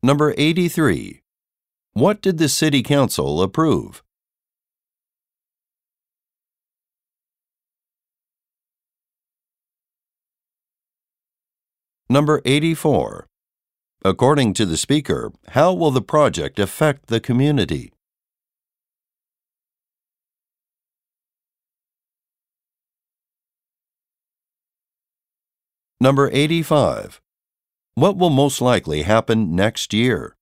Number 83. What did the City Council approve? Number 84. According to the speaker, how will the project affect the community? Number 85. What will most likely happen next year?